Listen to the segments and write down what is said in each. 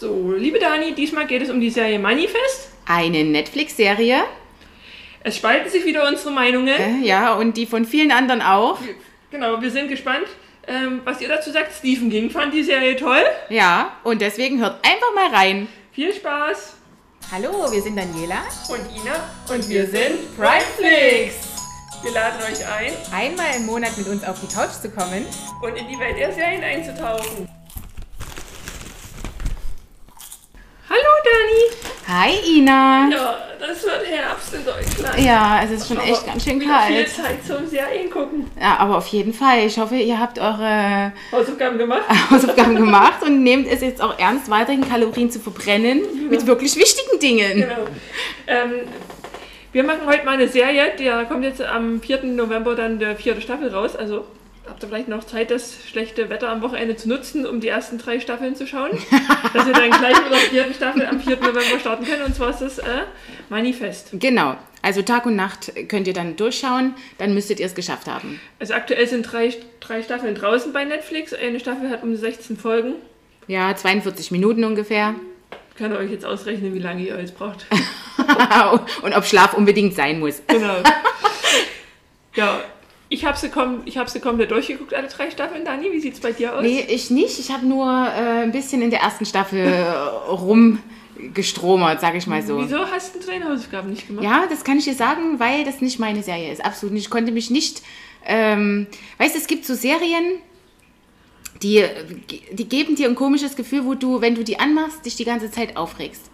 So, liebe Dani, diesmal geht es um die Serie Manifest. Eine Netflix-Serie. Es spalten sich wieder unsere Meinungen. Äh, ja, und die von vielen anderen auch. Genau, wir sind gespannt, ähm, was ihr dazu sagt. Stephen King fand die Serie toll. Ja, und deswegen hört einfach mal rein. Viel Spaß. Hallo, wir sind Daniela. Und Ina. Und wir sind Primeflix. Wir laden euch ein, Einmal im Monat mit uns auf die Couch zu kommen. und in die Welt der Serien einzutauchen. Hallo Dani. Hi Ina. Ja, das wird Herbst in Deutschland. Ja, es ist schon Aber echt ganz schön wieder viel kalt. Zeit zum Serien gucken. Ja, aber auf jeden Fall. Ich hoffe, ihr habt eure Hausaufgaben gemacht. Hausaufgaben gemacht und nehmt es jetzt auch ernst, weiterhin Kalorien zu verbrennen mit wirklich wichtigen Dingen. Genau. Ähm, wir machen heute mal eine Serie, der kommt jetzt am 4. November dann der vierte Staffel raus. Also habt ihr vielleicht noch Zeit, das schlechte Wetter am Wochenende zu nutzen, um die ersten drei Staffeln zu schauen. dass ihr dann gleich mit der vierten Staffel am 4. November starten könnt. Und zwar ist das äh, Manifest. Genau. Also Tag und Nacht könnt ihr dann durchschauen, dann müsstet ihr es geschafft haben. Also aktuell sind drei, drei Staffeln draußen bei Netflix. Eine Staffel hat um die 16 Folgen. Ja, 42 Minuten ungefähr. Könnt ihr euch jetzt ausrechnen, wie lange ihr jetzt braucht. und ob Schlaf unbedingt sein muss. Genau. ja, ich habe sie, kom ich hab sie komplett durchgeguckt, alle drei Staffeln. Dani, wie sieht es bei dir aus? Nee, ich nicht. Ich habe nur äh, ein bisschen in der ersten Staffel äh, rumgestromert, sag ich mal so. Wieso hast du deine Hausaufgaben nicht gemacht? Ja, das kann ich dir sagen, weil das nicht meine Serie ist. Absolut nicht. Ich konnte mich nicht. Ähm, weißt du, es gibt so Serien, die, die geben dir ein komisches Gefühl, wo du, wenn du die anmachst, dich die ganze Zeit aufregst.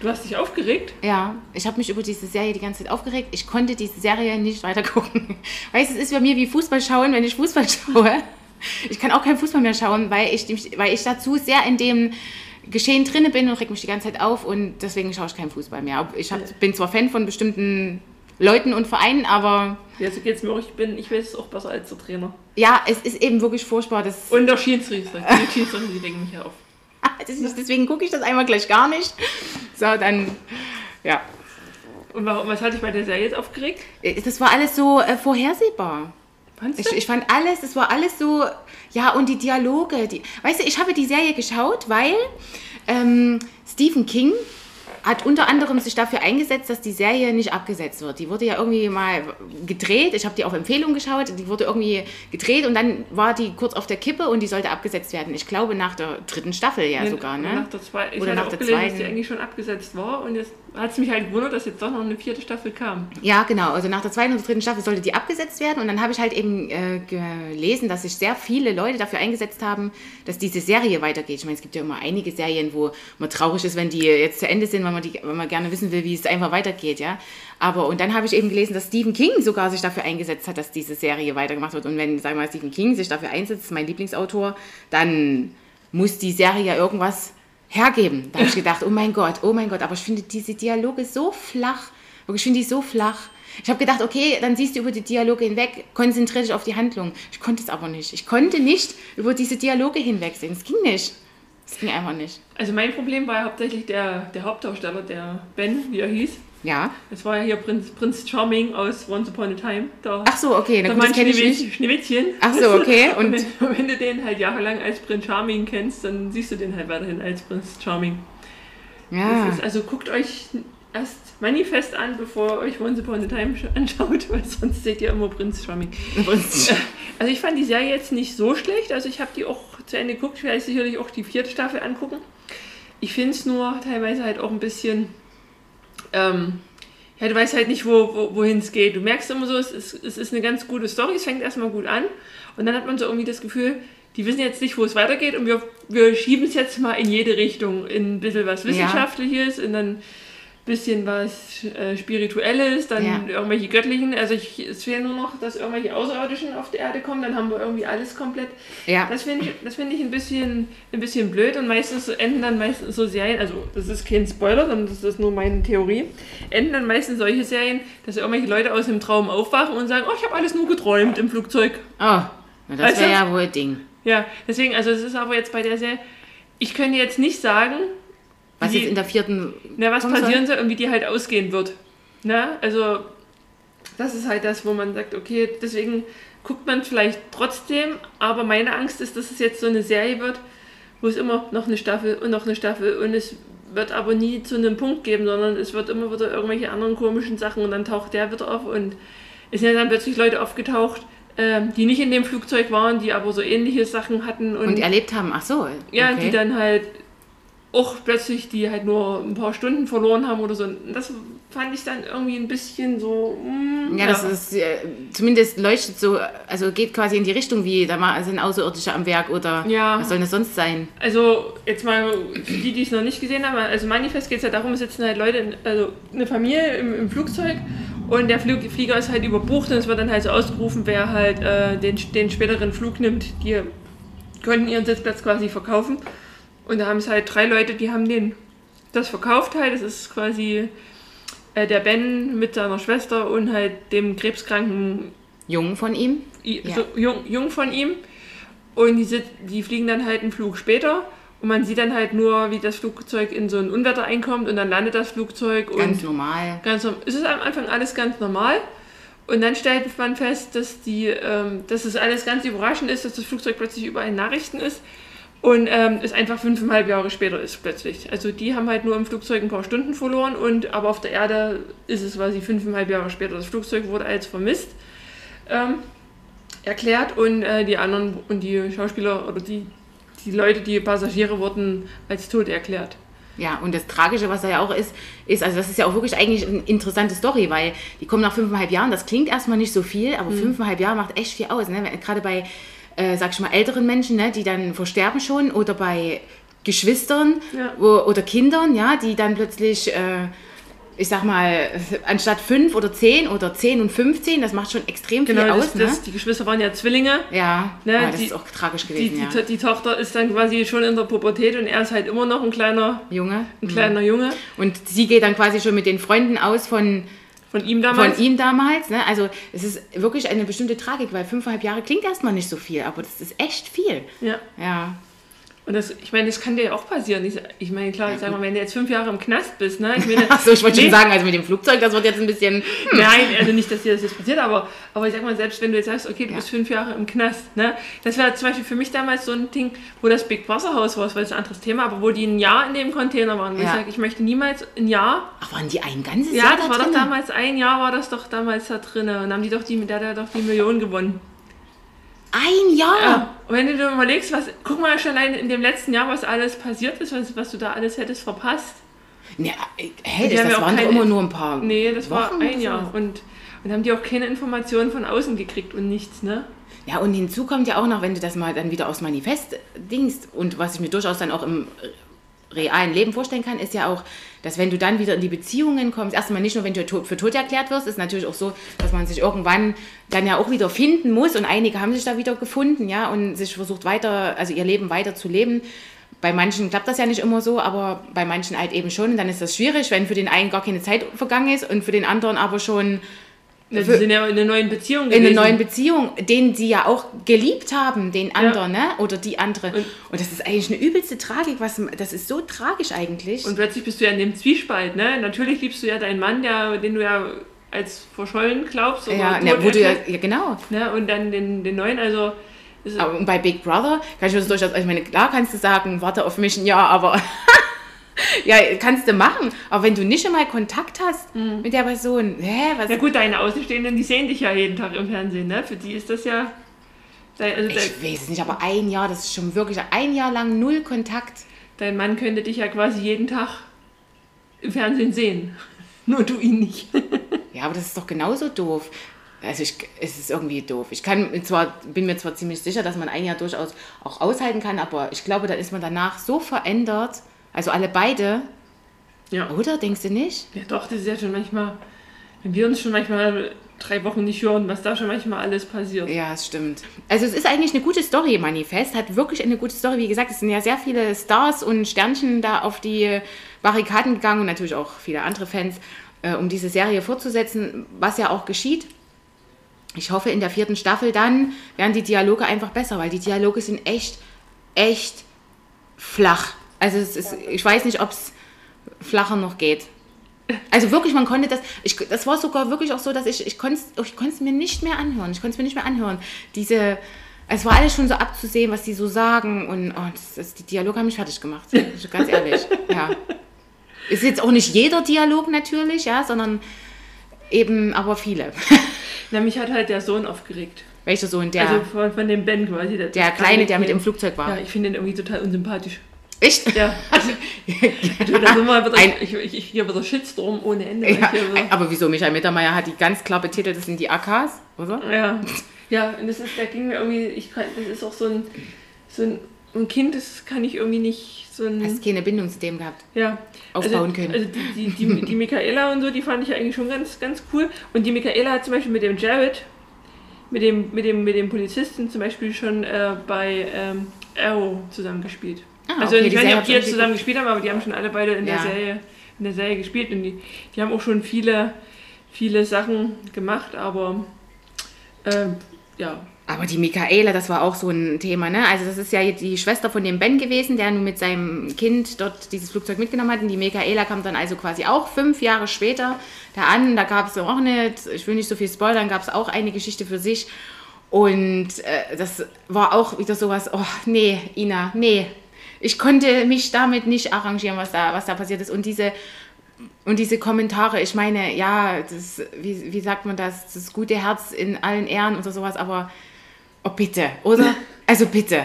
Du hast dich aufgeregt? Ja, ich habe mich über diese Serie die ganze Zeit aufgeregt. Ich konnte diese Serie nicht weiter gucken. Weißt du, es ist bei mir wie Fußball schauen, wenn ich Fußball schaue. Ich kann auch keinen Fußball mehr schauen, weil ich, weil ich dazu sehr in dem Geschehen drinne bin und reg mich die ganze Zeit auf und deswegen schaue ich keinen Fußball mehr. Ich hab, bin zwar Fan von bestimmten Leuten und Vereinen, aber Ja, so geht's mir auch. Ich, bin, ich weiß es auch besser als der Trainer. ja, es ist eben wirklich furchtbar. Das, Und der Schiedsrichter. Die Schiedsrichter, die regen mich auf. deswegen gucke ich das einmal gleich gar nicht. So, dann, ja. Und warum, was hat dich bei der Serie jetzt aufgeregt? Das war alles so äh, vorhersehbar. Ich, ich fand alles, es war alles so, ja, und die Dialoge, die, weißt du, ich habe die Serie geschaut, weil ähm, Stephen King hat unter anderem sich dafür eingesetzt, dass die Serie nicht abgesetzt wird. Die wurde ja irgendwie mal gedreht, ich habe die auf Empfehlung geschaut, die wurde irgendwie gedreht und dann war die kurz auf der Kippe und die sollte abgesetzt werden. Ich glaube nach der dritten Staffel ja Nee, sogar, ne? Nach der zwei, ich Oder nach auch der gelesen, dass die zweiten. eigentlich schon abgesetzt war. Und jetzt hat es mich halt gewundert, dass jetzt doch noch eine vierte Staffel kam. Ja, genau. Also nach der zweiten oder dritten Staffel sollte die abgesetzt werden. Und dann habe ich halt eben äh, gelesen, dass sich sehr viele Leute dafür eingesetzt haben, dass diese Serie weitergeht. Ich meine, es gibt ja immer einige Serien, wo man traurig ist, wenn die jetzt zu Ende sind, weil man, die, weil man gerne wissen will, wie es einfach weitergeht, ja. Aber und dann habe ich eben gelesen, dass Stephen King sogar sich dafür eingesetzt hat, dass diese Serie weitergemacht wird. Und wenn, sagen wir mal, Stephen King sich dafür einsetzt, mein Lieblingsautor, dann muss die Serie ja irgendwas hergeben. Da habe ich gedacht, oh mein Gott, oh mein Gott, aber ich finde diese Dialoge so flach. Wirklich, ich finde die so flach. Ich habe gedacht, okay, dann siehst du über die Dialoge hinweg, konzentriere dich auf die Handlung. Ich konnte es aber nicht. Ich konnte nicht über diese Dialoge hinwegsehen. Es ging nicht. Es ging einfach nicht. Also mein Problem war ja hauptsächlich der, der Hauptdarsteller, der Ben, wie er hieß. Ja. Das war ja hier Prinz, Prinz Charming aus Once Upon a Time. Der, Ach so, okay, dann gut, das kenne ich nicht. Schneewittchen. Ach so, okay. Und Und wenn, wenn du den halt jahrelang als Prinz Charming kennst, dann siehst du den halt weiterhin als Prinz Charming. Ja. ist, also guckt euch erst Manifest an, bevor ihr euch Once Upon a Time sch- anschaut, weil sonst seht ihr immer Prinz Charming. Also ich fand die Serie jetzt nicht so schlecht, also ich habe die auch zu Ende geguckt, ich werde sicherlich auch die vierte Staffel angucken. Ich finde es nur teilweise halt auch ein bisschen, ähm, ja, du weißt halt nicht, wo, wo, wohin es geht. Du merkst immer so, es ist, es ist eine ganz gute Story, es fängt erstmal gut an und dann hat man so irgendwie das Gefühl, die wissen jetzt nicht, wo es weitergeht und wir, wir schieben es jetzt mal in jede Richtung, in ein bisschen was Ja. Wissenschaftliches, in dann bisschen was äh, Spirituelles, dann Ja. irgendwelche Göttlichen. Also ich, es fehlt nur noch, dass irgendwelche Außerirdischen auf die Erde kommen, dann haben wir irgendwie alles komplett. Ja. Das finde ich, das finde ich ein bisschen, ein bisschen blöd und meistens enden dann meistens so Serien, also das ist kein Spoiler, sondern das ist nur meine Theorie, enden dann meistens solche Serien, dass irgendwelche Leute aus dem Traum aufwachen und sagen, oh, ich habe alles nur geträumt im Flugzeug. Oh, das wäre ja wohl Ding. Ja, deswegen, also es ist aber jetzt bei der Serie, ich könnte jetzt nicht sagen, Was wie- jetzt in der vierten. Na, was passieren soll und wie die halt ausgehen wird. Na, also das ist halt das, wo man sagt, okay, deswegen guckt man vielleicht trotzdem, aber meine Angst ist, dass es jetzt so eine Serie wird, wo es immer noch eine Staffel und noch eine Staffel und es wird aber nie zu einem Punkt geben, sondern es wird immer wieder irgendwelche anderen komischen Sachen und dann taucht der wieder auf und es sind ja dann plötzlich Leute aufgetaucht, ähm, die nicht in dem Flugzeug waren, die aber so ähnliche Sachen hatten und, Und erlebt haben, ach so. ja, okay. die dann halt auch plötzlich, die halt nur ein paar Stunden verloren haben oder so. Das fand ich dann irgendwie ein bisschen so. mm, Ja, das ist, äh, zumindest leuchtet so, also geht quasi in die Richtung wie, da mal sind Außerirdische am Werk oder Ja. was soll das sonst sein? Also jetzt mal für die, die es noch nicht gesehen haben, also Manifest geht es ja darum, es sitzen halt Leute, in, also eine Familie im, im Flugzeug und der Flug, Flieger ist halt überbucht und es wird dann halt so ausgerufen, wer halt äh, den, den späteren Flug nimmt, die können ihren Sitzplatz quasi verkaufen. Und da haben es halt drei Leute, die haben den das verkauft halt. Das ist quasi äh, der Ben mit seiner Schwester und halt dem krebskranken Jungen von ihm? I- Ja. so jung, jung von ihm. Und die, sit- die fliegen dann halt einen Flug später. Und man sieht dann halt nur, wie das Flugzeug in so ein Unwetter einkommt und dann landet das Flugzeug Ganz und normal. ganz es ist am Anfang alles ganz normal. Und dann stellt man fest, dass die, ähm, dass es alles ganz überraschend ist, dass das Flugzeug plötzlich überall in Nachrichten ist und ähm, es einfach fünfeinhalb Jahre später ist plötzlich. Also die haben halt nur im Flugzeug ein paar Stunden verloren und aber auf der Erde ist es quasi fünfeinhalb Jahre später. Das Flugzeug wurde als vermisst ähm, erklärt und äh, die anderen und die Schauspieler oder die, die Leute, die Passagiere wurden als tot erklärt. Ja, und das Tragische, was da ja auch ist, ist, also das ist ja auch wirklich eigentlich eine interessante Story, weil die kommen nach fünfeinhalb Jahren, das klingt erstmal nicht so viel, aber Mhm. fünfeinhalb Jahre macht echt viel aus. Ne? Gerade bei, äh, sag ich mal, älteren Menschen, ne, die dann versterben schon oder bei Geschwistern Ja. wo, oder Kindern, ja, die dann plötzlich, äh, ich sag mal, anstatt fünf oder zehn oder zehn und 15, das macht schon extrem Genau, viel das, aus. Ne? das, die Geschwister waren ja Zwillinge. ja, Ne, ah, das die- ist auch tragisch gewesen, die, ja. die Tochter ist dann quasi schon in der Pubertät und er ist halt immer noch ein kleiner, Junge. ein kleiner Junge Und sie geht dann quasi schon mit den Freunden aus von von ihm damals. Von ihm damals, ne? Also es ist wirklich eine bestimmte Tragik, weil fünfeinhalb Jahre klingt erstmal nicht so viel, aber das ist echt viel. Ja. Ja. Und das, ich meine, das kann dir ja auch passieren. Ich, ich meine, klar, ich sag mal, wenn du jetzt fünf Jahre im Knast bist, ne? Ich meine, Achso, ich wollte nee, schon sagen, also mit dem Flugzeug, das wird jetzt ein bisschen. Nein, also nicht, dass dir das jetzt passiert, aber, aber ich sag mal, selbst wenn du jetzt sagst, okay, du Ja. bist fünf Jahre im Knast, ne? Das wäre zum Beispiel für mich damals so ein Ding, wo das Big Brother Haus war, das war jetzt ein anderes Thema, aber wo die ein Jahr in dem Container waren. Wo ich Ja. sage, ich möchte niemals ein Jahr Ach, waren die ein ganzes Ja, Jahr das da war doch drin? damals, ein Jahr war das doch damals da drin. Und dann haben die doch die, der hat doch die Million gewonnen. Ein Jahr? Ja. Und wenn du dir überlegst, was, guck mal schon allein in dem letzten Jahr, was alles passiert ist, was, was du da alles hättest verpasst. Ja, hey, das, haben ja das auch waren keine- immer nur ein paar. Nee, das war Wochen ein oder Jahr. Und, und haben die auch keine Informationen von außen gekriegt und nichts, ne? Ja, und hinzu kommt ja auch noch, wenn du das mal dann wieder aus Manifest dingst und was ich mir durchaus dann auch im realen Leben vorstellen kann, ist ja auch, dass wenn du dann wieder in die Beziehungen kommst, erstmal nicht nur, wenn du für tot erklärt wirst, ist natürlich auch so, dass man sich irgendwann dann ja auch wieder finden muss und einige haben sich da wieder gefunden, ja, und sich versucht weiter, also ihr Leben weiter zu leben. Bei manchen klappt das ja nicht immer so, aber bei manchen halt eben schon. Und dann ist das schwierig, wenn für den einen gar keine Zeit vergangen ist und für den anderen aber schon Ja, die Für- sind ja in einer neuen Beziehung in einer gewesen. neuen Beziehung, den sie ja auch geliebt haben, den anderen, ne? Oder die andere. Und- Und, das ist eigentlich eine übelste Tragik, was das ist so tragisch eigentlich. Und plötzlich bist du ja in dem Zwiespalt, ne? Natürlich liebst du ja deinen Mann, der, den du ja als verschollen glaubst. Oder ja, ne, wo du ja, ja, genau. ne? Und dann den, den neuen, also... Aber bei Big Brother kann ich mir das durchaus, also ich meine, klar kannst du sagen, warte auf mich Jahr, aber ja, kannst du machen. Aber wenn du nicht einmal Kontakt hast mit der Person, hä, was? Na gut, deine Außenstehenden, die sehen dich ja jeden Tag im Fernsehen, ne? Für die ist das ja. Also Ich weiß es nicht, aber ein Jahr, das ist schon wirklich ein Jahr lang null Kontakt. dein Mann könnte dich ja quasi jeden Tag im Fernsehen sehen. Nur du ihn nicht. Ja, aber das ist doch genauso doof. Also ich, es ist irgendwie doof. Ich kann zwar, bin mir zwar ziemlich sicher, dass man ein Jahr durchaus auch aushalten kann, aber ich glaube, da ist man danach so verändert. Also alle beide, Ja. oder? Denkst du nicht? Ja, doch, das ist ja schon manchmal. Wenn wir uns schon manchmal drei Wochen nicht hören, was da schon manchmal alles passiert. Ja, es stimmt. Also es ist eigentlich eine gute Story, Manifest. Hat wirklich eine gute Story. Wie gesagt, es sind ja sehr viele Stars und Sternchen da auf die Barrikaden gegangen und natürlich auch viele andere Fans, äh, um diese Serie fortzusetzen, was ja auch geschieht. Ich hoffe, in der vierten Staffel dann werden die Dialoge einfach besser, weil die Dialoge sind echt, echt flach. Also ist, ich weiß nicht, ob es flacher noch geht. Also wirklich, man konnte das, ich, das war sogar wirklich auch so, dass ich, ich konnte es ich konnt's mir nicht mehr anhören. Ich konnte es mir nicht mehr anhören. Diese, Es war alles schon so abzusehen, was sie so sagen. Und oh, das, das, die Dialoge haben mich fertig gemacht. Ganz ehrlich. Ja. Ist jetzt auch nicht jeder Dialog natürlich, ja, sondern eben aber viele. Na, mich hat halt der Sohn aufgeregt. Welcher Sohn? Der, also von, von dem Ben quasi. Der, der Kleine, der mit im Flugzeug war. Ja, ich finde den irgendwie total unsympathisch. Echt? Ja, also, wieder, Ein- ich, ich, ich hier wieder Shitstorm ohne Ende. Ja, so. aber wieso? Michael Mittermeier hat die ganz klar betitelt, das sind die AKs, oder? Ja, ja, und das ist, da ging mir irgendwie, ich kann, das ist auch so ein, so ein, ein Kind, das kann ich irgendwie nicht so ein, Hast keine Bindung zu dem gehabt. ja, aufbauen also, können. Also die, die, die, die Michaela und so, die fand ich eigentlich schon ganz, ganz cool. Und die Michaela hat zum Beispiel mit dem Jared, mit dem, mit dem, mit dem Polizisten zum Beispiel schon äh, bei ähm, Arrow zusammengespielt. Ah, also okay, ich weiß nicht, ob die jetzt zusammen gespielt haben, aber die haben schon alle beide in der Ja. Serie in der Serie gespielt und die, die haben auch schon viele, viele Sachen gemacht, aber ähm, ja, Aber die Michaela, das war auch so ein Thema, ne? Also das ist ja die Schwester von dem Ben gewesen, der nun mit seinem Kind dort dieses Flugzeug mitgenommen hat. Und die Michaela kam dann also quasi auch fünf Jahre später da an. Da gab es auch nicht, ich will nicht so viel spoilern, gab es auch eine Geschichte für sich. Und äh, das war auch wieder sowas, oh nee, Ina, nee. Ich konnte mich damit nicht arrangieren, was da, was da passiert ist. Und diese und diese Kommentare, ich meine, ja, das, wie, wie sagt man das, das gute Herz in allen Ehren oder sowas, aber oh bitte, oder? Also bitte.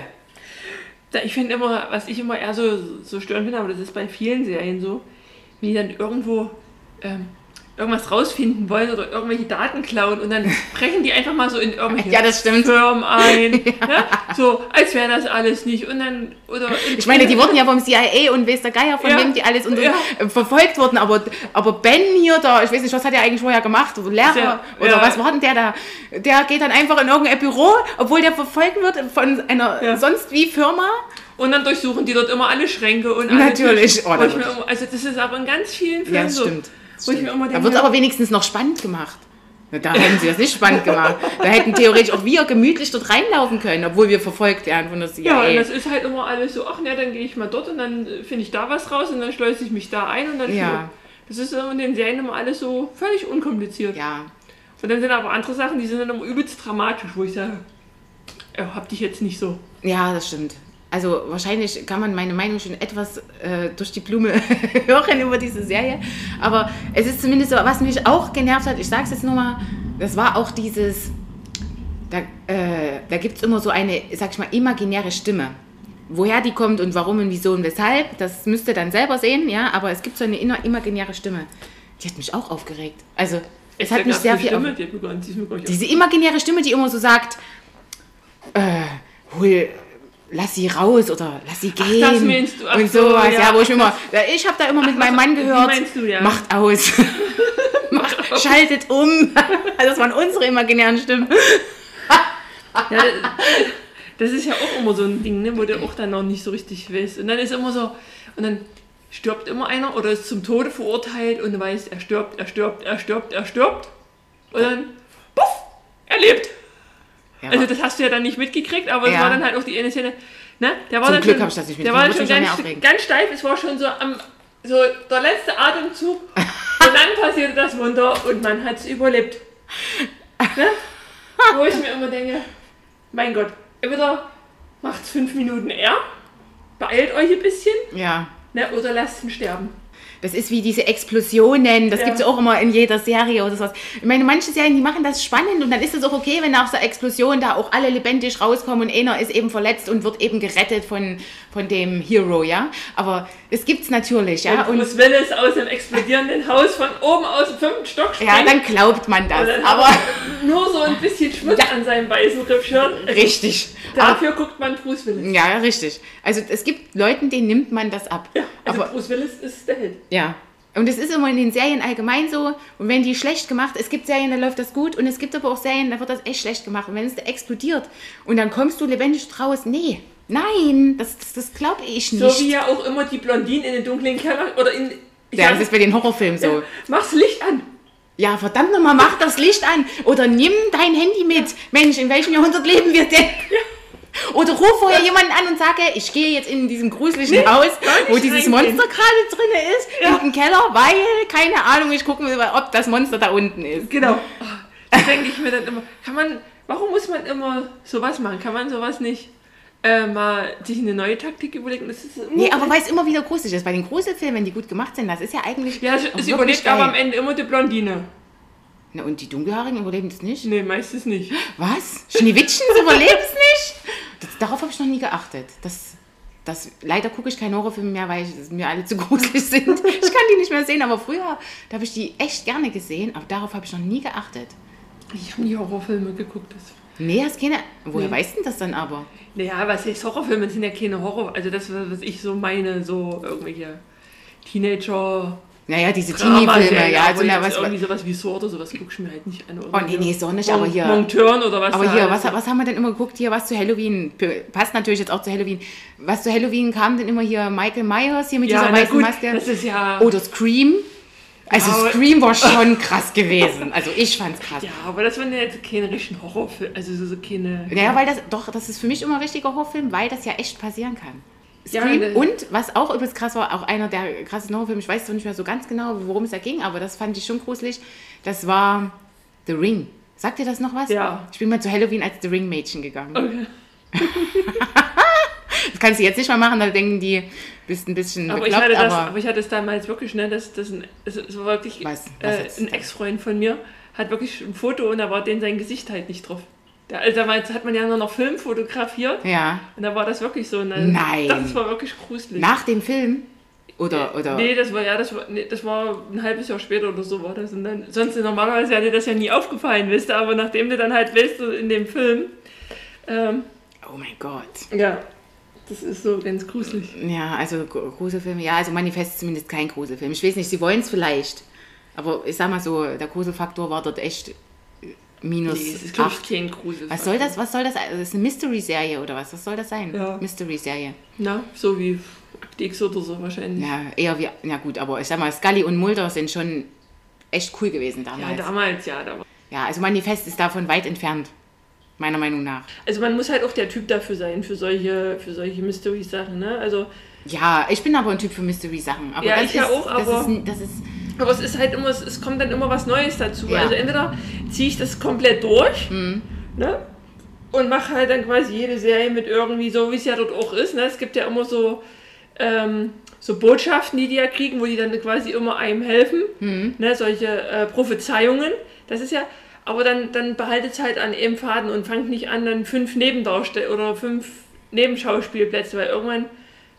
Ich finde immer, was ich immer eher so, so störend finde, aber das ist bei vielen Serien so, wie die dann irgendwo ähm, irgendwas rausfinden wollen oder irgendwelche Daten klauen und dann brechen die einfach mal so in irgendwelche Ja, das stimmt. Firmen ein. ja. So, als wäre das alles nicht. Und dann, oder Ich meine, die wurden ja vom CIA und weiß der Geier, von Ja. wem die alles unter, Ja. verfolgt wurden, aber, aber Ben hier, da, ich weiß nicht, was hat er eigentlich vorher gemacht, Lehrer oder was war denn der da? Der geht dann einfach in irgendein Büro, obwohl der verfolgt wird von einer sonst wie Firma. Und dann durchsuchen die dort immer alle Schränke und alle Natürlich. Oh, also das ist aber in ganz vielen Filmen Ja, das so. stimmt. Da wird aber wenigstens noch spannend gemacht. Na, Da hätten sie das nicht spannend gemacht. Da hätten theoretisch auch wir gemütlich dort reinlaufen können, obwohl wir verfolgt werden von der Ja, CIA. und das ist halt immer alles so, ach ne, dann gehe ich mal dort und dann äh, finde ich da was raus und dann schleuse ich mich da ein und dann Ja. Das ist in den Serien immer alles so völlig unkompliziert. ja. Und dann sind aber andere Sachen, die sind dann immer übelst dramatisch, wo ich sage, äh, hab dich jetzt nicht so. Ja, das stimmt. Also wahrscheinlich kann man meine Meinung schon etwas äh, durch die Blume hören über diese Serie. Aber es ist zumindest so, was mich auch genervt hat, ich sage es jetzt nur mal, das war auch dieses, da, äh, da gibt es immer so eine, sag ich mal, imaginäre Stimme. Woher die kommt und warum und wieso und weshalb, das müsst ihr dann selber sehen, ja. Aber es gibt so eine inner- imaginäre Stimme. Die hat mich auch aufgeregt. Also, es hat mich sehr viel Stimme, die die diese imaginäre Stimme, die immer so sagt, äh, hol, lass sie raus oder lass sie gehen. das meinst du, ach und so, sowas, ja. ja. wo ich immer, ich habe da immer mit meinem Mann gehört, du, ja. macht aus, macht, schaltet um. das waren unsere imaginären Stimmen. Ja, das ist ja auch immer so ein Ding, ne, wo du auch dann noch nicht so richtig weißt. Und dann ist immer so, und dann stirbt immer einer oder ist zum Tode verurteilt und du weißt, er stirbt, er stirbt, er stirbt, er stirbt. Und dann, puff, er lebt. Ja, Also das hast du ja dann nicht mitgekriegt, aber es Ja. war dann halt auch die eine Szene. Ne? Der war Zum dann Glück schon, hab ich das nicht Der war mitgekriegt, schon ganz, ganz steif, es war schon so am so der letzte Atemzug und dann passierte das Wunder und man hat es überlebt. Ne? Wo ich mir immer denke, mein Gott, entweder macht's fünf Minuten eher, beeilt euch ein bisschen, ja. ne? oder lasst ihn sterben. Das ist wie diese Explosionen, das Ja. gibt es auch immer in jeder Serie oder sowas. Ich meine, manche Serien, die machen das spannend und dann ist es auch okay, wenn nach so einer Explosion da auch alle lebendig rauskommen und einer ist eben verletzt und wird eben gerettet von, von dem Hero, ja. Aber es gibt's natürlich, ja. und Und Bruce Willis aus dem explodierenden Haus von oben aus dem fünften Stock springt. ja, dann glaubt man das. Aber er nur so ein bisschen Schmutz an seinem weißen Rippshirt. Also richtig. Aber, Dafür guckt man Bruce Willis. ja, richtig. Also es gibt Leuten, denen nimmt man das ab. Also Aber Bruce Willis ist der Held. Ja. Und es ist immer in den Serien allgemein so. Und wenn die schlecht gemacht, es gibt Serien, da läuft das gut. Und es gibt aber auch Serien, da wird das echt schlecht gemacht. Und wenn es da explodiert und dann kommst du lebendig raus, nee, nein, das, das, das glaube ich nicht. So wie ja auch immer die Blondinen in den dunklen Keller oder in. Ja, das ist bei den Horrorfilmen so. Mach's Licht an. Ja, verdammt nochmal, mach das Licht an. Oder nimm dein Handy mit. Mensch, in welchem Jahrhundert leben wir denn? Oder ruf vorher jemanden an und sage, ich gehe jetzt in diesem gruseligen Nee, Haus, wo dieses. Monster gerade drin ist, Ja. in den Keller, weil, keine Ahnung, ich gucke mir, ob das Monster da unten ist. Genau. Da denke ich mir dann immer, kann man, Warum muss man immer sowas machen? Kann man sowas nicht äh, mal sich eine neue Taktik überlegen? Das ist Nee, aber weil es immer wieder gruselig ist. Bei den Gruselfilmen, wenn die gut gemacht sind, das ist ja eigentlich. ja, es überlebt aber am Ende immer die Blondine. Na, und die Dunkelhaarigen überleben das nicht? Nee, meistens nicht. Was? Schneewittchen überlebt es nicht? Das, darauf habe ich noch nie geachtet. Das, das, leider gucke ich keine Horrorfilme mehr, weil ich, mir alle zu gruselig sind. Ich kann die nicht mehr sehen, aber früher, da habe ich die echt gerne gesehen, aber darauf habe ich noch nie geachtet. Ich habe nie Horrorfilme geguckt. Das. Nee, hast keine. Woher Nee. weißt du denn das dann aber? Naja, was heißt Horrorfilme? Das sind ja keine Horror. Also das, was ich so meine, so irgendwelche Teenager. Naja, diese Teenie-Filme, ja. Also, na, was, irgendwie sowas wie Saw oder sowas gucke ich mir halt nicht an. Oh, nee, nee, so nicht, aber hier- Monturn oder was. aber hier, was, was haben wir denn immer geguckt? Hier, was zu Halloween, passt natürlich jetzt auch zu Halloween. Was zu Halloween kam denn immer hier Michael Myers hier mit Ja, dieser weißen gut, Maske? das ist ja. Oder Scream. Also Ja, Scream war schon krass gewesen. Also ich fand's krass. Ja, aber das waren ja jetzt keine richtigen Horrorfilme. Also so, so keine. Naja, weil das, doch, das ist für mich immer ein richtiger Horrorfilm, weil das ja echt passieren kann. Ja, Scream ne- und was auch übelst krass war, auch einer der krassen Horrorfilme, ich weiß zwar nicht mehr so ganz genau, worum es da ging, aber das fand ich schon gruselig, das war The Ring. Sagt dir das noch was? Ja. Ich bin mal zu Halloween als The Ring-Mädchen gegangen. Okay. Das kannst du jetzt nicht mal machen, da denken die, bist ein bisschen Aber ich, bekloppt, hatte das, aber... aber ich hatte es damals wirklich, ne, das, das, ein, das war wirklich Was? Was äh, ein Ex-Freund von mir hat wirklich ein Foto und da war den sein Gesicht halt nicht drauf. Da, also damals hat man ja nur noch Film fotografiert ja. und da war das wirklich so. Ne, Nein. Das war wirklich gruselig. Nach dem Film? Oder, oder... Nee, das war ja, das war, nee, das war ein halbes Jahr später oder so war das. Und dann, sonst normalerweise wäre dir das ja nie aufgefallen, wisst ihr, aber nachdem du dann halt so in dem Film, ähm, Oh mein Gott. ja, das ist so ganz gruselig. Ja, also Gru- Gruselfilme, ja, also Manifest ist zumindest kein Gruselfilm. Ich weiß nicht, sie wollen es vielleicht. Aber ich sag mal so, der Gruselfaktor war dort echt minus Nee, es ist, glaube ich, 8. kein Grusel. Was soll das? Was soll das? Das ist eine Mystery-Serie oder was? Was soll das sein? Ja. Mystery-Serie. Na, so wie Akte X oder so wahrscheinlich. Ja, eher wie. Ja, gut, aber ich sag mal, Scully und Mulder sind schon echt cool gewesen Ja, damals. Ja, damals, ja. Da war. also Manifest ist davon weit entfernt. Meiner Meinung nach. Also man muss halt auch der Typ dafür sein, für solche, für solche Mystery-Sachen, ne? Also, Ja, ich bin aber ein Typ für Mystery-Sachen. Aber Ja, das ich ja ist, auch, das aber- ist, das ist. Aber es ist halt immer, es, es kommt dann immer was Neues dazu. Ja. Also entweder ziehe ich das komplett durch, ne? Und mache halt dann quasi jede Serie mit irgendwie so, wie es ja dort auch ist, ne? Es gibt ja immer so, ähm, so Botschaften, die die ja kriegen, wo die dann quasi immer einem helfen, ne? Solche äh, Prophezeiungen. Das ist ja, aber dann, dann behaltet es halt an einem Faden und fangt nicht an, dann fünf Nebendarstell oder fünf Nebenschauspielplätze, weil irgendwann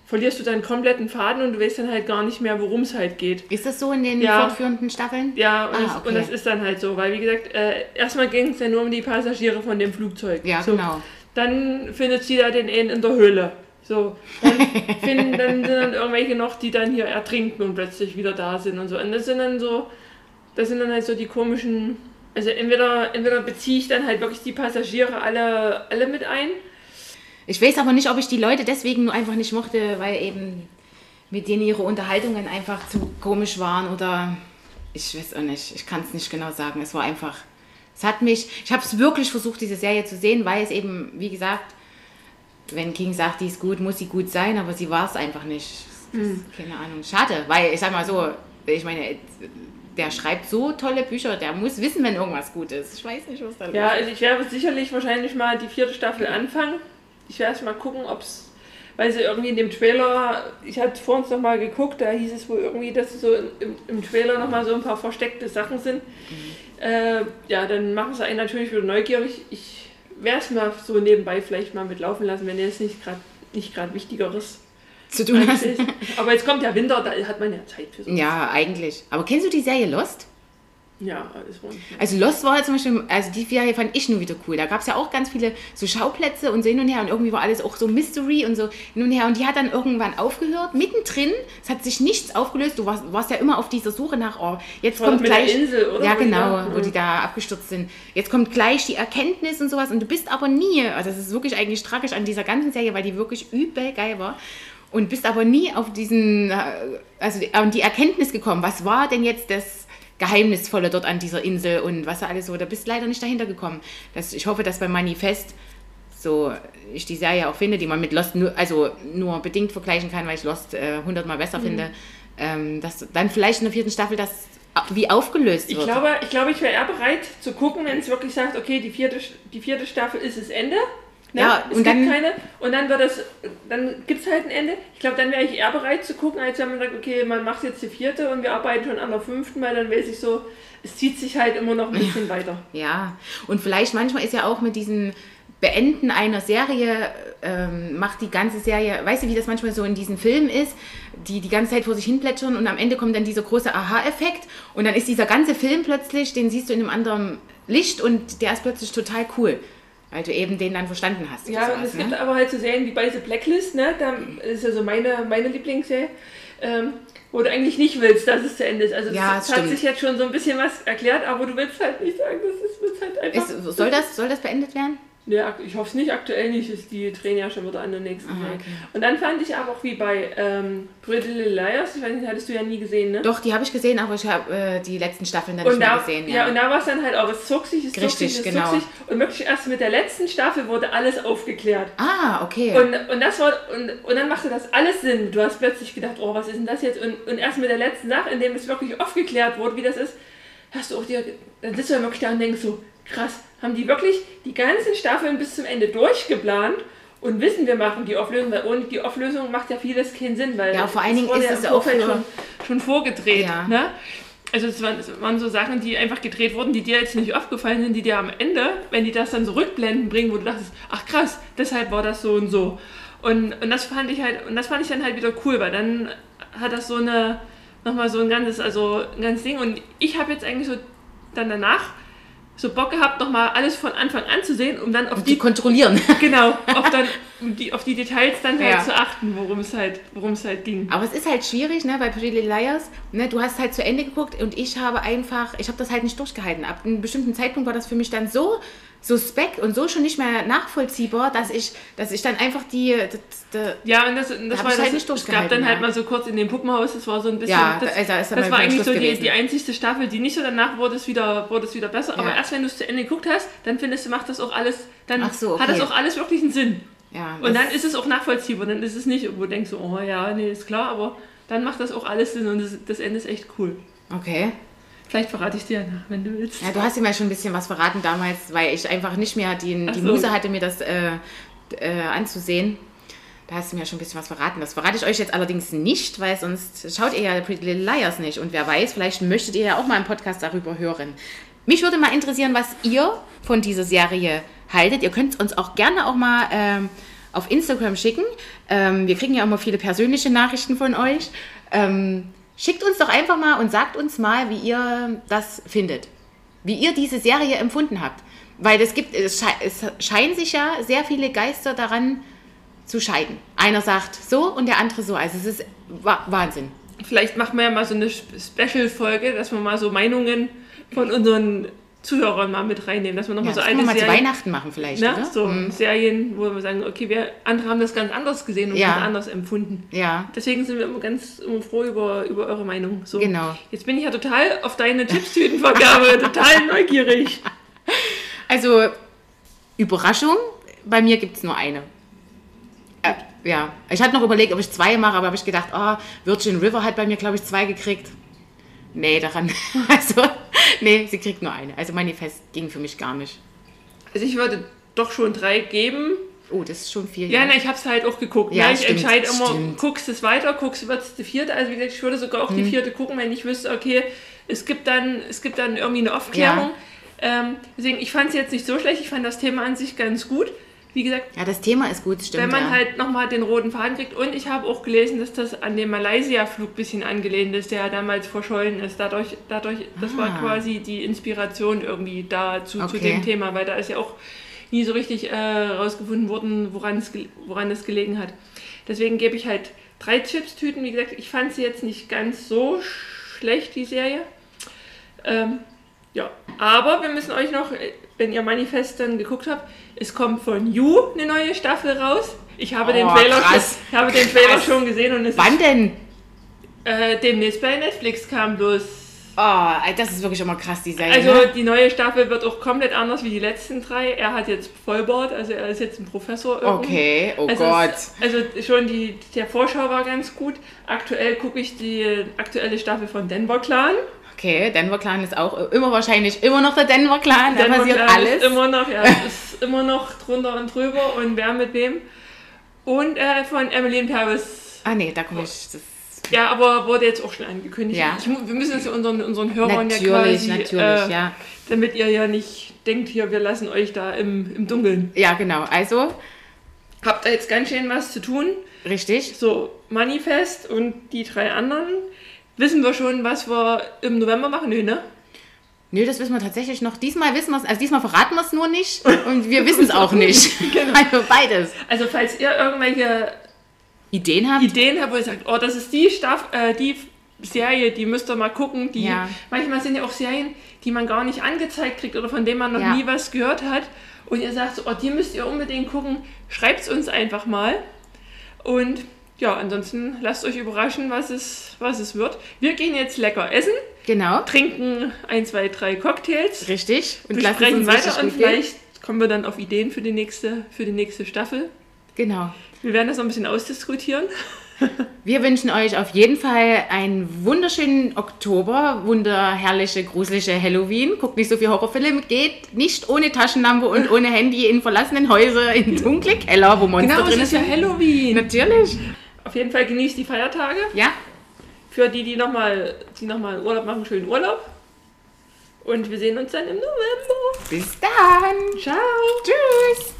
verlierst du deinen kompletten Faden und du weißt dann halt gar nicht mehr, worum es halt geht. Ist das so in den Ja. fortführenden Staffeln? Ja, und, Ah, das, okay. und das ist dann halt so, weil wie gesagt, äh, erstmal ging es ja nur um die Passagiere von dem Flugzeug. Ja, so. genau. Dann findet sie da den einen in der Höhle. So, dann, finden, dann sind dann irgendwelche noch, die dann hier ertrinken und plötzlich wieder da sind und so. Und das sind dann so, das sind dann halt so die komischen, also entweder, entweder beziehe ich dann halt wirklich die Passagiere alle, alle mit ein. Ich weiß aber nicht, ob ich die Leute deswegen nur einfach nicht mochte, weil eben mit denen ihre Unterhaltungen einfach zu komisch waren oder ich weiß auch nicht. Ich kann es nicht genau sagen. Es war einfach, es hat mich, ich habe es wirklich versucht, diese Serie zu sehen, weil es eben, wie gesagt, wenn King sagt, die ist gut, muss sie gut sein, aber sie war es einfach nicht. Das, Keine Ahnung. Schade, weil ich sag mal so, ich meine, der schreibt so tolle Bücher, der muss wissen, wenn irgendwas gut ist. Ich weiß nicht, was da los Ja, ist. also ich werde sicherlich wahrscheinlich mal die vierte Staffel anfangen. Ich werde mal gucken, ob es, weil sie irgendwie in dem Trailer, ich hatte vor uns noch mal geguckt, da hieß es wohl irgendwie, dass so im, im Trailer noch mal so ein paar versteckte Sachen sind. Äh, ja, dann machen sie einen natürlich wieder neugierig. Ich werde es mal so nebenbei vielleicht mal mitlaufen lassen, wenn jetzt nicht gerade nicht gerade Wichtigeres Zu tun hast. ist. Aber jetzt kommt ja Winter, da hat man ja Zeit für so. Ja, eigentlich. Aber kennst du die Serie Lost? Ja, alles rund. Also Lost war zum Beispiel, also die Serie fand ich nur wieder cool. Da gab es ja auch ganz viele so Schauplätze und so hin und her und irgendwie war alles auch so Mystery und so hin und her. Und die hat dann irgendwann aufgehört, mittendrin. Es hat sich nichts aufgelöst. Du warst, warst ja immer auf dieser Suche nach, oh, jetzt War kommt mit der gleich. Insel, oder? Ja, genau, da- wo die da abgestürzt sind. Jetzt kommt gleich die Erkenntnis und sowas und du bist aber nie, also das ist wirklich eigentlich tragisch an dieser ganzen Serie, weil die wirklich übel geil war. Und bist aber nie auf diesen, äh, also an die Erkenntnis gekommen, was war denn jetzt das Geheimnisvolle dort an dieser Insel und was da alles so, da bist leider nicht dahinter gekommen. Das, ich hoffe, dass beim Manifest so ich die Serie auch finde, die man mit Lost nur, also nur bedingt vergleichen kann, weil ich Lost äh, hundertmal besser finde, ähm, dass dann vielleicht in der vierten Staffel das wie aufgelöst Ich wird. glaube, ich, glaube, ich wäre eher bereit zu gucken, wenn es wirklich sagt, okay, die vierte, die vierte Staffel ist das Ende. Ne? Ja, es und gibt dann- keine. Und dann wird das, dann gibt es halt ein Ende. Ich glaube, dann wäre ich eher bereit zu gucken, als wenn man sagt, okay, man macht jetzt die vierte und wir arbeiten schon an der fünften, weil dann weiß ich so, es zieht sich halt immer noch ein bisschen weiter. Ja, und vielleicht manchmal ist ja auch mit diesem Beenden einer Serie, ähm, macht die ganze Serie, weißt du, wie das manchmal so in diesen Filmen ist, die die ganze Zeit vor sich hin plätschern und am Ende kommt dann dieser große Aha-Effekt und dann ist dieser ganze Film plötzlich, den siehst du in einem anderen Licht und der ist plötzlich total cool, weil du eben den dann verstanden hast. Ja, und es gibt ne? aber halt so Serien wie bei The Blacklist, ne? Da ist ja so meine, meine Lieblingsserie, ähm, wo du eigentlich nicht willst, dass es zu Ende ist. Also Ja, es das hat sich jetzt schon so ein bisschen was erklärt, aber du willst halt nicht sagen, das ist, wird halt einfach. Ist, soll, das, soll das beendet werden? Ak- ich hoffe es nicht, aktuell nicht, ist die drehen ja schon wieder an der nächsten Ah, okay. Und dann fand ich aber auch wie bei ähm, Pretty Little Liars, ich weiß nicht, hattest du ja nie gesehen, ne? Doch, die habe ich gesehen, aber ich habe äh, die letzten Staffeln dann nicht Und mehr da, gesehen. ja. und da war es dann halt auch, es zog sich, es zog Richtig, sich, es genau. zog sich. Und wirklich erst mit der letzten Staffel wurde alles aufgeklärt. ah, okay. Und, und das war, und, und dann machte das alles Sinn. Du hast plötzlich gedacht, oh, was ist denn das jetzt? Und, und erst mit der letzten Sache, in dem es wirklich aufgeklärt wurde, wie das ist, hast du auch dir, dann sitzt du ja wirklich da und denkst so, krass, haben die wirklich die ganzen Staffeln bis zum Ende durchgeplant und wissen, wir machen die Auflösung, weil ohne die Auflösung macht ja vieles keinen Sinn, weil Ja, vor allen Dingen ist ja es auch für- schon, schon vorgedreht. Ja. Ne? Also es waren, es waren so Sachen, die einfach gedreht wurden, die dir jetzt nicht aufgefallen sind, die dir am Ende, wenn die das dann so rückblenden bringen, wo du dachtest, ach krass, deshalb war das so und so. Und, und das fand ich halt, und das fand ich dann halt wieder cool, weil dann hat das so eine, nochmal so ein ganzes, also ein ganzes Ding. Und ich habe jetzt eigentlich so dann danach so Bock gehabt, nochmal alles von Anfang an zu sehen, um dann auf die die, kontrollieren. genau, auf, dann, die, auf die Details dann halt Ja. zu achten, worum es halt, worum es halt ging. Aber es ist halt schwierig, ne, bei Pretty Liars. Ne, du hast halt zu Ende geguckt und ich habe einfach, ich habe das halt nicht durchgehalten. Ab einem bestimmten Zeitpunkt war das für mich dann so suspekt und so schon nicht mehr nachvollziehbar, dass ich, dass ich dann einfach die, das, das, Ja, und das, das hab war ich das, halt nicht es gab dann halt mal so kurz in dem Puppenhaus, das war so ein bisschen, Ja, das, da- da das war eigentlich so die, die einzigste Staffel, die nicht so, danach wurde es wieder, wurde es wieder besser, aber Ja. erst wenn du es zu Ende geguckt hast, dann findest du, macht das auch alles, dann Ach so, hat das okay. auch alles wirklich einen Sinn. Ja, Und dann ist es auch nachvollziehbar, dann ist es nicht, wo du denkst, oh ja, nee, ist klar, aber dann macht das auch alles Sinn und das, das Ende ist echt cool. okay. Vielleicht verrate ich dir ja nach, wenn du willst. Ja, du hast ihm ja schon ein bisschen was verraten damals, weil ich einfach nicht mehr die, die so. Muse hatte, mir das äh, äh, anzusehen. Da hast du mir ja schon ein bisschen was verraten. Das verrate ich euch jetzt allerdings nicht, weil sonst schaut ihr ja Pretty Little Liars nicht. Und wer weiß, vielleicht möchtet ihr ja auch mal einen Podcast darüber hören. Mich würde mal interessieren, was ihr von dieser Serie haltet. Ihr könnt uns auch gerne auch mal ähm, auf Instagram schicken. Ähm, wir kriegen ja immer viele persönliche Nachrichten von euch. Ähm, schickt uns doch einfach mal und sagt uns mal, wie ihr das findet wie ihr diese Serie empfunden habt. Weil es gibt, es, schei es scheinen sich ja sehr viele Geister daran zu scheiden. Einer sagt so und der andere so. Also es ist Wa Wahnsinn. Vielleicht machen wir ja mal so eine Sp- Special-Folge, dass wir mal so Meinungen von unseren Zuhörern mal mit reinnehmen, dass wir Ja, nochmal das so können wir alte mal zu Serien, Weihnachten machen vielleicht, ne? oder? so Mhm. Serien, wo wir sagen, okay, wir andere haben das ganz anders gesehen und Ja. ganz anders empfunden. Ja, Deswegen sind wir immer ganz immer froh über, über eure Meinung. So. Genau. Jetzt bin ich ja total auf deine Chipstütenvergabe total neugierig. also Überraschung, bei mir gibt es nur eine. Äh, ja, ich hatte noch überlegt, ob ich zwei mache, aber habe ich gedacht, oh, Virgin River hat bei mir, glaube ich, zwei gekriegt. Nee, daran, also, nee, sie kriegt nur eine. Also Manifest ging für mich gar nicht. Also ich würde doch schon drei geben. Oh, das ist schon viel. Ja, ne, ich habe es halt auch geguckt. Ja, ne? Ich stimmt, entscheide immer, stimmt. guckst es weiter, guckst wird es die vierte. Also wie gesagt, ich würde sogar auch Mhm. die vierte gucken, wenn ich wüsste, okay, es gibt dann, es gibt dann irgendwie eine Aufklärung. Ähm, deswegen, ich fand es jetzt nicht so schlecht. Ich fand das Thema an sich ganz gut. Wie gesagt, Ja, das Thema ist gut, stimmt. wenn man ja. halt nochmal den roten Faden kriegt. Und ich habe auch gelesen, dass das an den Malaysia-Flug ein bisschen angelehnt ist, der ja damals verschollen ist. Dadurch, dadurch das war Ah. quasi die Inspiration irgendwie da zu, zu Okay. dem Thema, weil da ist ja auch nie so richtig äh, rausgefunden worden, woran es, gel- woran es gelegen hat. Deswegen gebe ich halt drei Chips-Tüten. Wie gesagt, ich fand sie jetzt nicht ganz so schlecht, die Serie. Ähm, ja, aber wir müssen euch noch, äh, wenn ihr Manifest dann geguckt habt, es kommt von You eine neue Staffel raus. Ich habe den Oh, Trailer, schon, krass. ich habe den Trailer schon gesehen und es Wann denn? ist, äh, demnächst bei Netflix kam bloß Oh, das ist wirklich immer krass, die Serie. Also ne? die neue Staffel wird auch komplett anders wie die letzten drei. Er hat jetzt Vollbart, also er ist jetzt ein Professor. irgendwie. Okay, oh also Gott. Es, also schon die, der Vorschau war ganz gut. Aktuell gucke ich die aktuelle Staffel von Denver Clan. Okay, Denver Clan ist auch immer wahrscheinlich immer noch der Denver Clan. Da Denver passiert Clan alles. Ist immer noch, ja, ist immer noch drunter und drüber und wer mit wem. Und äh, von Emily in Paris. ah nee, da komme ich. Das, Ja, aber wurde jetzt auch schon angekündigt. Ja. Ich, wir müssen es unseren, unseren Hörern natürlich, ja quasi, natürlich, äh, ja. damit ihr ja nicht denkt, hier, wir lassen euch da im, im Dunkeln. Ja, genau. Also, Habt ihr jetzt ganz schön was zu tun. richtig. So, Manifest und die drei anderen. Wissen wir schon, was wir im November machen? Nö, ne? Nö, das wissen wir tatsächlich noch. Diesmal wissen wir es, also diesmal verraten wir es nur nicht und wir wissen es auch nicht. Genau. Also beides. Also, falls ihr irgendwelche Ideen habt? Ideen habt, wo ihr sagt, oh, das ist die Staff äh, die Serie, die müsst ihr mal gucken. Die, Ja. Manchmal sind ja auch Serien, die man gar nicht angezeigt kriegt oder von denen man noch Ja. nie was gehört hat. Und ihr sagt so, oh, die müsst ihr unbedingt gucken. Schreibt es uns einfach mal. Und ja, ansonsten lasst euch überraschen, was es, was es wird. Wir gehen jetzt lecker essen, Genau. trinken ein, zwei, drei Cocktails, Richtig. Und lassen es besprechen uns richtig weiter und vielleicht kommen wir dann auf Ideen für die nächste, für die nächste Staffel. Genau. Wir werden das noch ein bisschen ausdiskutieren. Wir wünschen euch auf jeden Fall einen wunderschönen Oktober, wunderherrliche, gruselige Halloween. Guckt nicht so viel Horrorfilme, geht nicht ohne Taschenlampe und ohne Handy in verlassene Häuser, in dunkle Keller, wo Monster Genau, es drin ist ja sind. Halloween. Natürlich. Auf jeden Fall genießt die Feiertage. Ja, Für die, die nochmal die noch mal Urlaub machen, schönen Urlaub. Und wir sehen uns dann im November. bis dann. Ciao. Tschüss.